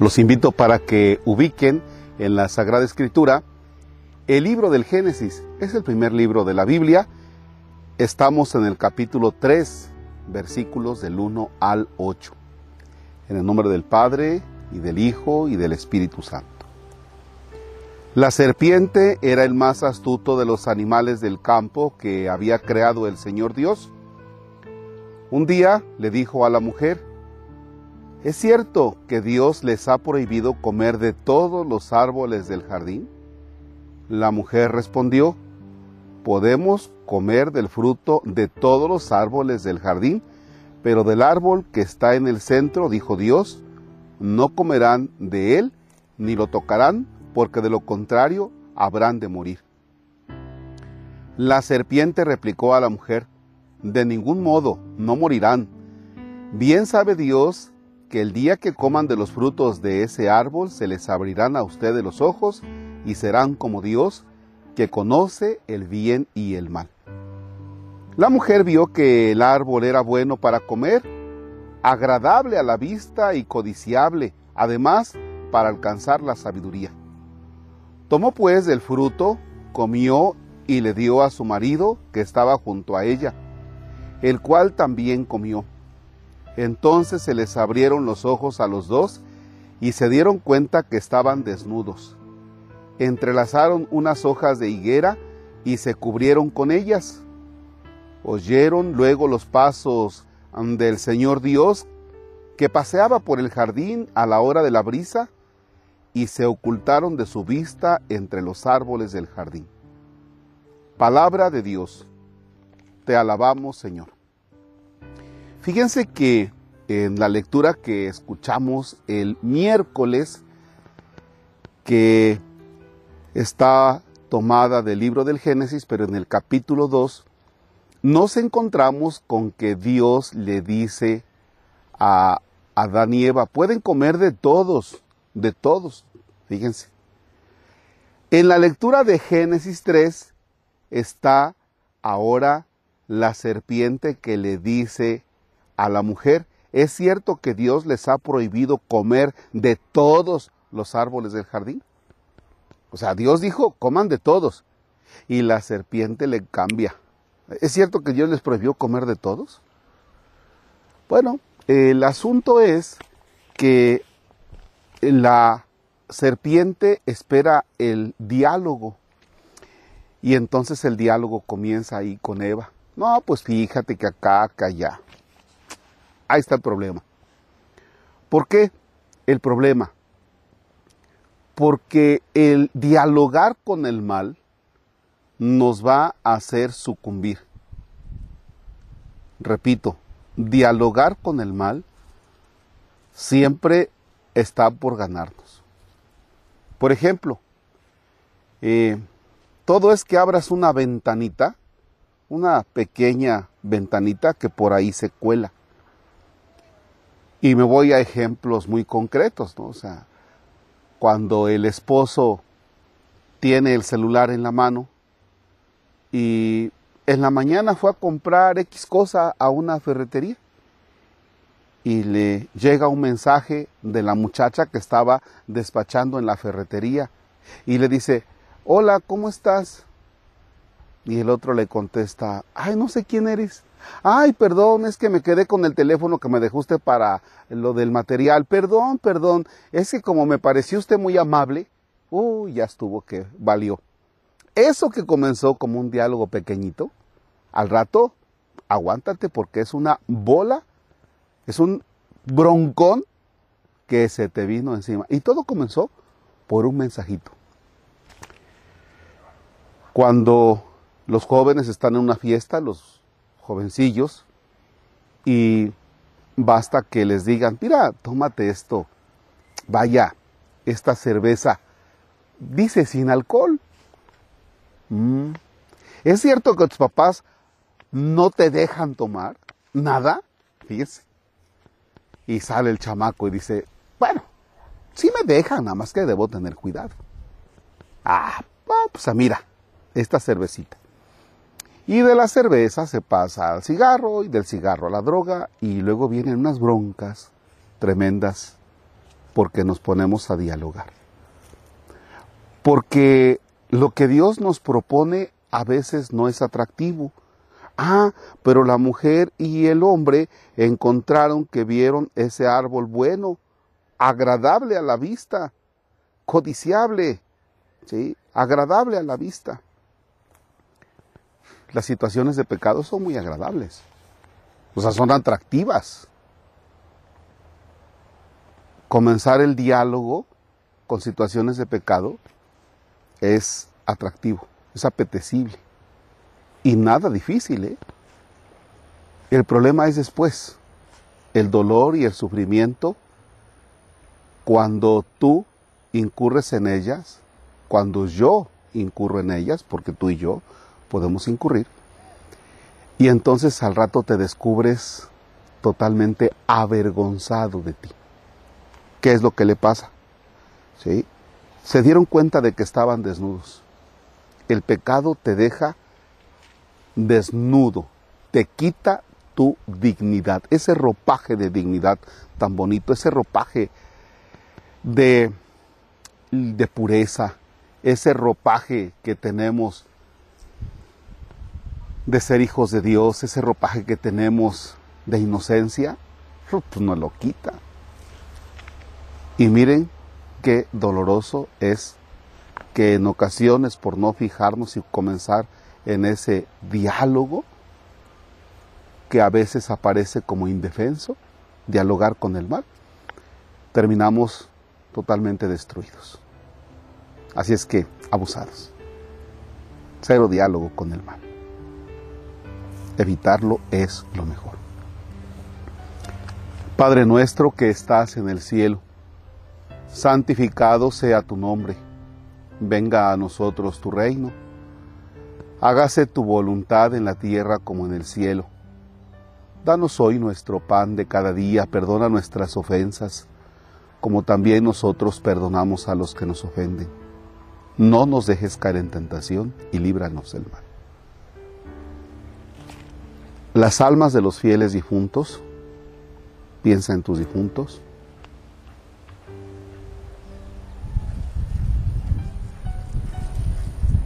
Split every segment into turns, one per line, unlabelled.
Los invito para que ubiquen en la Sagrada Escritura el libro del Génesis. Es el primer libro de la Biblia. Estamos en el capítulo 3, versículos del 1 al 8. En el nombre del Padre, y del Hijo, y del Espíritu Santo. La serpiente era el más astuto de los animales del campo que había creado el Señor Dios. Un día le dijo a la mujer, ¿Es cierto que Dios les ha prohibido comer de todos los árboles del jardín? La mujer respondió, podemos comer del fruto de todos los árboles del jardín, pero del árbol que está en el centro, dijo Dios, no comerán de él ni lo tocarán, porque de lo contrario habrán de morir. La serpiente replicó a la mujer, de ningún modo, no morirán. Bien sabe Dios que el día que coman de los frutos de ese árbol se les abrirán a ustedes los ojos y serán como Dios, que conoce el bien y el mal. La mujer vio que el árbol era bueno para comer, agradable a la vista y codiciable, además para alcanzar la sabiduría. Tomó pues del fruto, comió y le dio a su marido que estaba junto a ella, el cual también comió. Entonces se les abrieron los ojos a los dos y se dieron cuenta que estaban desnudos. Entrelazaron unas hojas de higuera y se cubrieron con ellas. Oyeron luego los pasos del Señor Dios que paseaba por el jardín a la hora de la brisa y se ocultaron de su vista entre los árboles del jardín. Palabra de Dios. Te alabamos, Señor. Fíjense que en la lectura que escuchamos el miércoles, que está tomada del libro del Génesis, pero en el capítulo 2, nos encontramos con que Dios le dice a Adán y Eva, pueden comer de todos, de todos, fíjense. En la lectura de Génesis 3 está ahora la serpiente que le dice a la mujer, ¿es cierto que Dios les ha prohibido comer de todos los árboles del jardín? O sea, Dios dijo, coman de todos. Y la serpiente le cambia. ¿Es cierto que Dios les prohibió comer de todos? Bueno, el asunto es que la serpiente espera el diálogo. Y entonces el diálogo comienza ahí con Eva. No, pues fíjate que acá, acá, allá. Ahí está el problema. ¿Por qué el problema? Porque el dialogar con el mal nos va a hacer sucumbir. Repito, dialogar con el mal siempre está por ganarnos. Por ejemplo, eh, todo es que abras una ventanita, una pequeña ventanita que por ahí se cuela. Y me voy a ejemplos muy concretos, ¿no? O sea, cuando el esposo tiene el celular en la mano y en la mañana fue a comprar X cosa a una ferretería y le llega un mensaje de la muchacha que estaba despachando en la ferretería y le dice, hola, ¿cómo estás? Y el otro le contesta, ay, no sé quién eres. Ay, perdón, es que me quedé con el teléfono que me dejó usted para lo del material. Perdón, perdón, es que como me pareció usted muy amable, uy, ya estuvo que valió. Eso que comenzó como un diálogo pequeñito, al rato, aguántate porque es una bola, es un broncón que se te vino encima. Y todo comenzó por un mensajito. Cuando los jóvenes están en una fiesta, los jovencillos, y basta que les digan, mira, tómate esto, vaya, esta cerveza, dice sin alcohol. Mm. ¿Es cierto que tus papás no te dejan tomar nada? Fíjese. Y sale el chamaco y dice, bueno, sí me dejan, nada más que debo tener cuidado. Ah, pues mira, esta cervecita. Y de la cerveza se pasa al cigarro y del cigarro a la droga y luego vienen unas broncas tremendas porque nos ponemos a dialogar. Porque lo que Dios nos propone a veces no es atractivo. Ah, pero la mujer y el hombre encontraron que vieron ese árbol bueno, agradable a la vista, codiciable, ¿sí? agradable a la vista. Las situaciones de pecado son muy agradables, o sea, son atractivas. Comenzar el diálogo con situaciones de pecado es atractivo, es apetecible y nada difícil. ¿eh? El problema es después, el dolor y el sufrimiento cuando tú incurres en ellas, cuando yo incurro en ellas, porque tú y yo podemos incurrir, y entonces al rato te descubres totalmente avergonzado de ti. ¿Qué es lo que le pasa? ¿Sí? Se dieron cuenta de que estaban desnudos. El pecado te deja desnudo, te quita tu dignidad, ese ropaje de dignidad tan bonito, ese ropaje de, de pureza, ese ropaje que tenemos de ser hijos de Dios, ese ropaje que tenemos de inocencia, pues nos lo quita. Y miren qué doloroso es que en ocasiones por no fijarnos y comenzar en ese diálogo que a veces aparece como indefenso, dialogar con el mal, terminamos totalmente destruidos. Así es que, abusados. Cero diálogo con el mal. Evitarlo es lo mejor. Padre nuestro que estás en el cielo, santificado sea tu nombre. Venga a nosotros tu reino. Hágase tu voluntad en la tierra como en el cielo. Danos hoy nuestro pan de cada día, perdona nuestras ofensas como también nosotros perdonamos a los que nos ofenden. No nos dejes caer en tentación y líbranos del mal. Las almas de los fieles difuntos, piensa en tus difuntos.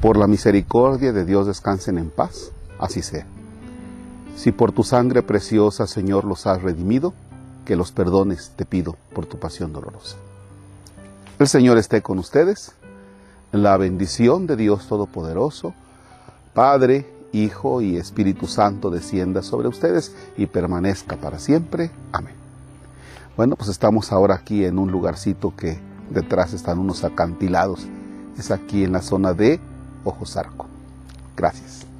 Por la misericordia de Dios descansen en paz, así sea. Si por tu sangre preciosa, Señor, los has redimido, que los perdones, te pido, por tu pasión dolorosa. El Señor esté con ustedes. La bendición de Dios Todopoderoso, Padre, Hijo y Espíritu Santo descienda sobre ustedes y permanezca para siempre. Amén. Bueno, pues estamos ahora aquí en un lugarcito que detrás están unos acantilados. Es aquí en la zona de Ojos Arco. Gracias.